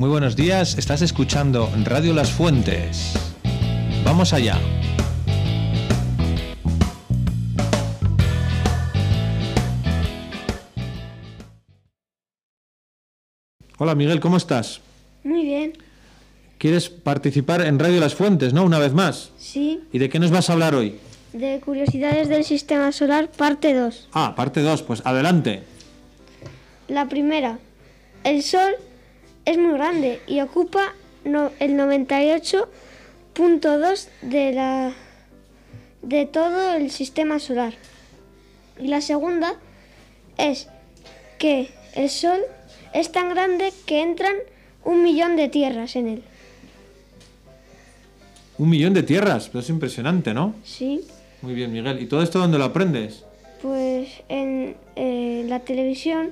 Muy buenos días, estás escuchando Radio Las Fuentes. Vamos allá. Hola Miguel, ¿cómo estás? Muy bien. ¿Quieres participar en Radio Las Fuentes, no? Una vez más. Sí. ¿Y de qué nos vas a hablar hoy? De curiosidades del sistema solar, parte 2. Ah, parte 2, pues adelante. La primera. El Sol es muy grande y ocupa no- el 98.2 de la de todo el sistema solar. Y la segunda es que el Sol es tan grande que entran un millón de tierras en él. Un millón de tierras, pero es impresionante, ¿no? Sí. Muy bien, Miguel. ¿Y todo esto dónde lo aprendes? Pues en eh, la televisión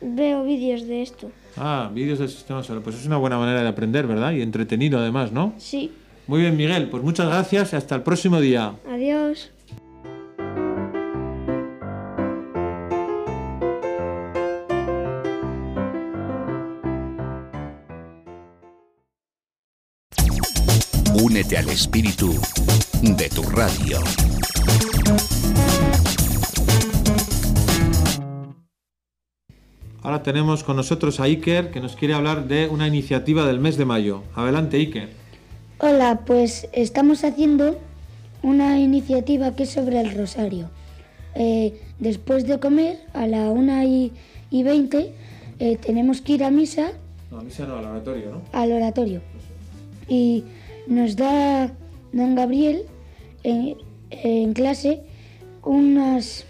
veo vídeos de esto. Ah, vídeos del sistema solar. Pues es una buena manera de aprender, ¿verdad? Y entretenido además, ¿no? Sí. Muy bien, Miguel. Pues muchas gracias y hasta el próximo día. Adiós. Únete al espíritu de tu radio. Ahora tenemos con nosotros a Iker, que nos quiere hablar de una iniciativa del mes de mayo. Adelante, Iker. Hola, pues estamos haciendo una iniciativa que es sobre el rosario. Eh, después de comer, a la 1 y, y 20, eh, tenemos que ir a misa No, a misa no, al oratorio, ¿no? al oratorio. Y nos da don Gabriel eh, en clase unas,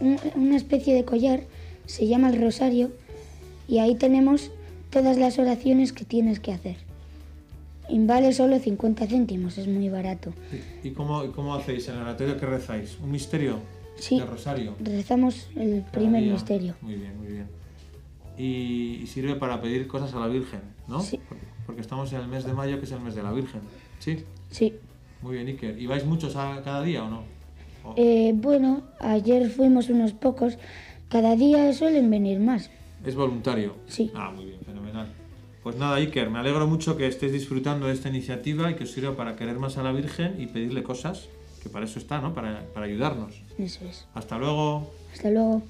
un- una especie de collar, se llama el rosario, y ahí tenemos todas las oraciones que tienes que hacer. Y vale solo 50 céntimos, es muy barato. ¿Y cómo, cómo hacéis en el oratorio? ¿Qué rezáis? ¿Un misterio? Sí. ¿De rosario? Rezamos el Cada primer día. misterio. Muy bien, muy bien. Y, y sirve para pedir cosas a la Virgen, ¿no? Sí. Porque, estamos en el mes de mayo, que es el mes de la Virgen. ¿Sí? Sí. Muy bien, Iker. ¿Y vais muchos a cada día o no? O- Eh, bueno, ayer fuimos unos pocos. Cada día suelen venir más. ¿Es voluntario? Sí. Ah, muy bien, fenomenal. Pues nada, Iker, me alegro mucho que estéis disfrutando de esta iniciativa y que os sirva para querer más a la Virgen y pedirle cosas, que para eso está, ¿no? Para, para ayudarnos. Eso es. Hasta luego. Hasta luego.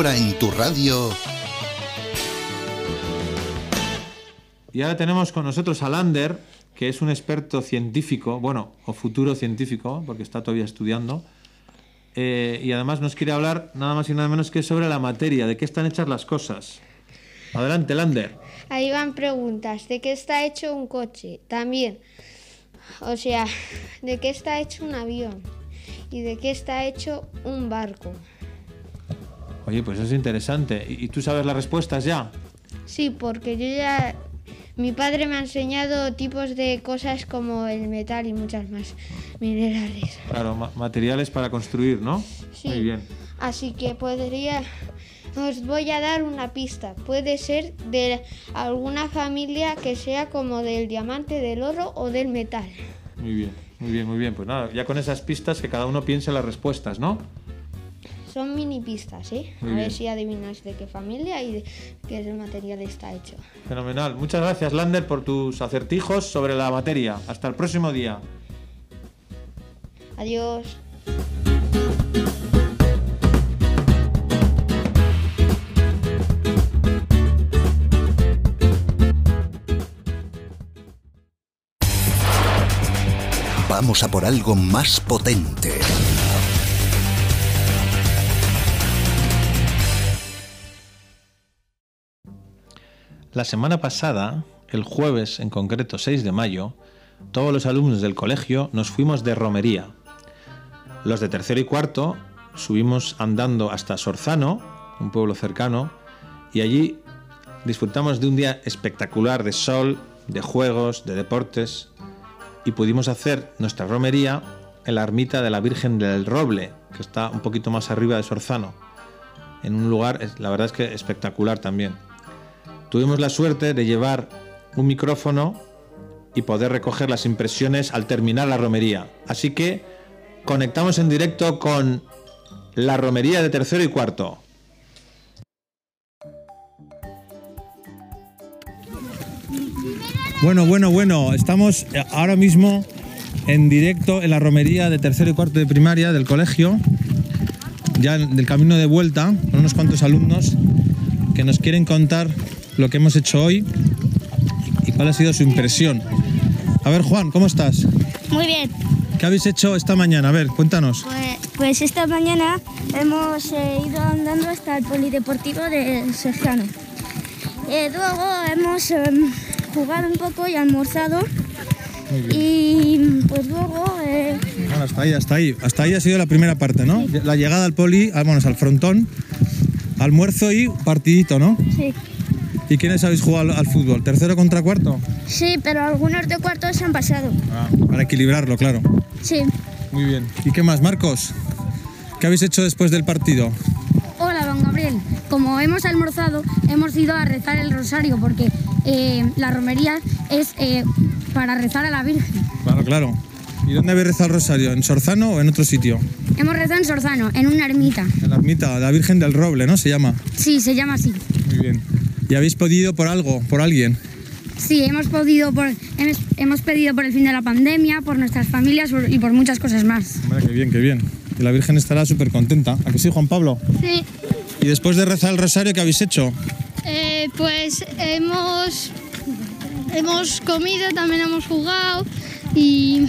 Ahora en tu radio, Y ahora tenemos con nosotros a Lander, que es un experto científico, bueno, o futuro científico, porque está todavía estudiando. eh, y además nos quiere hablar nada más y nada menos que sobre la materia, de qué están hechas las cosas. Adelante, Lander. Ahí van preguntas. ¿De qué está hecho un coche? También. O sea, ¿de qué está hecho un avión? ¿Y de qué está hecho un barco? Oye, pues es interesante. ¿Y, y tú sabes las respuestas ya? Sí, porque yo ya... Mi padre me ha enseñado tipos de cosas como el metal y muchas más minerales. Claro, ma- materiales para construir, ¿no? Sí. Muy bien. Así que podría... Os voy a dar una pista. Puede ser de alguna familia que sea como del diamante, del oro o del metal. Muy bien, muy bien, muy bien. Pues nada, ya con esas pistas que cada uno piense las respuestas, ¿no? Son mini pistas, ¿eh? Muy a bien. ver si adivinas de qué familia y de qué material está hecho. Fenomenal. Muchas gracias, Lander, por tus acertijos sobre la materia. Hasta el próximo día. Adiós. vamos a por algo más potente. La semana pasada, el jueves en concreto 6 de mayo, todos los alumnos del colegio nos fuimos de romería. Los de tercero y cuarto subimos andando hasta Sorzano, un pueblo cercano, y allí disfrutamos de un día espectacular de sol, de juegos, de deportes, y pudimos hacer nuestra romería en la ermita de la Virgen del Roble, que está un poquito más arriba de Sorzano. en un lugar, la verdad es que espectacular también. Tuvimos la suerte de llevar un micrófono y poder recoger las impresiones al terminar la romería. Así que conectamos en directo con la romería de tercero y cuarto. Bueno, bueno, bueno, estamos eh, ahora mismo en directo en la romería de tercero y cuarto de primaria del colegio, ya del camino de vuelta, con unos cuantos alumnos que nos quieren contar lo que hemos hecho hoy y cuál ha sido su impresión. A ver, Juan, ¿cómo estás? Muy bien. ¿Qué habéis hecho esta mañana? A ver, cuéntanos. Pues, pues esta mañana hemos eh, ido andando hasta el polideportivo de Sergiano. Eh, luego hemos em, jugado un poco y almorzado. Y pues luego eh, Bueno, hasta ahí, hasta ahí. Hasta ahí ha sido la primera parte, ¿no? La llegada al poli, ah, bueno, al frontón, almuerzo y partidito, ¿no? sí. ¿Y quiénes habéis jugado al, al fútbol? ¿Tercero contra cuarto? Sí, pero algunos de cuartos se han pasado. Ah, para equilibrarlo, claro. Sí. Muy bien. ¿Y qué más, Marcos? ¿Qué habéis hecho después del partido? Hola, don Gabriel. Como hemos almorzado, hemos ido a rezar el rosario porque eh, la romería es eh, para rezar a la Virgen. Claro, claro. ¿Y dónde habéis rezado el rosario? ¿En Sorzano o en otro sitio? Hemos rezado en Sorzano, en una ermita. En la ermita, la Virgen del Roble, ¿no? Se llama. Sí, se llama así. Muy bien. ¿Y habéis podido por algo, por alguien? Sí, hemos podido por, hemos, hemos pedido por el fin de la pandemia, por nuestras familias por- y por muchas cosas más. Qué bien, qué bien. Y la Virgen estará súper contenta. ¿A que sí, Juan Pablo? Sí, ¿Y después de rezar el rosario, qué habéis hecho? eh, pues hemos, hemos comido, también hemos jugado y,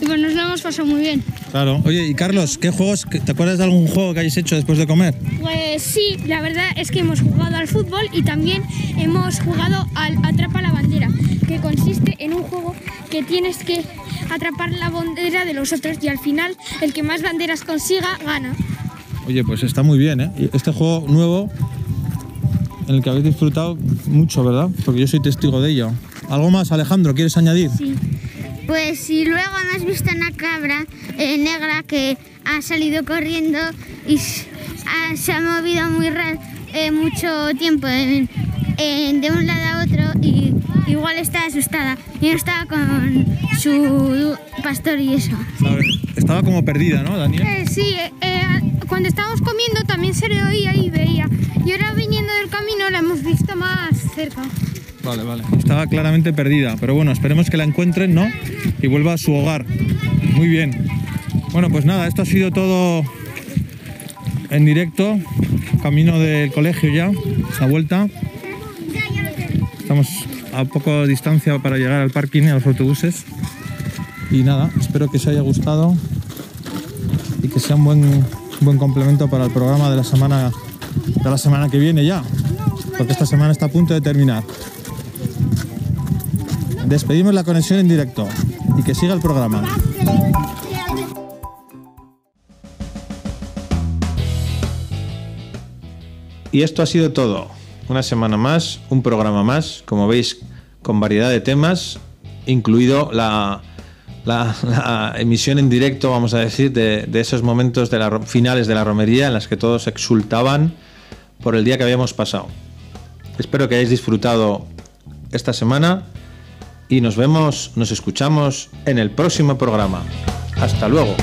y pues nos lo hemos pasado muy bien. Claro. Oye, y Carlos, ¿qué juegos, te acuerdas de algún juego que hayáis hecho después de comer? Pues sí, la verdad es que hemos jugado al fútbol y también hemos jugado al Atrapa la bandera, que consiste en un juego que tienes que atrapar la bandera de los otros y al final el que más banderas consiga gana. Oye, pues está muy bien, ¿eh? Este juego nuevo en el que habéis disfrutado mucho, ¿verdad? Porque yo soy testigo de ello. ¿Algo más, Alejandro? ¿Quieres añadir? Pues si luego no has visto una cabra eh, negra que ha salido corriendo y ha- se ha movido muy eh, mucho tiempo en- en- de un lado a otro y igual está asustada y no estaba con su pastor y eso. Ver, estaba como perdida, ¿no, Daniel? Eh, sí, eh, cuando estábamos comiendo también se le oía y veía. Y ahora viniendo del camino la hemos visto más cerca. Vale, vale. Estaba claramente perdida, pero bueno, esperemos que la encuentren, ¿no? Y vuelva a su hogar. Muy bien. Bueno, pues nada, esto ha sido todo en directo, camino del colegio ya, la vuelta. Estamos a poco distancia para llegar al parking y a los autobuses. Y nada, espero que os haya gustado y que sea un buen, buen complemento para el programa de la semana de la semana que viene ya, porque esta semana está a punto de terminar. Despedimos la conexión en directo y que siga el programa. Y esto ha sido todo. Una semana más, un programa más, como veis, con variedad de temas, incluido la, emisión en directo, vamos a decir, de, esos momentos de la, finales de la romería en las que todos exultaban por el día que habíamos pasado. Espero que hayáis disfrutado esta semana y nos vemos, nos escuchamos en el próximo programa. Hasta luego.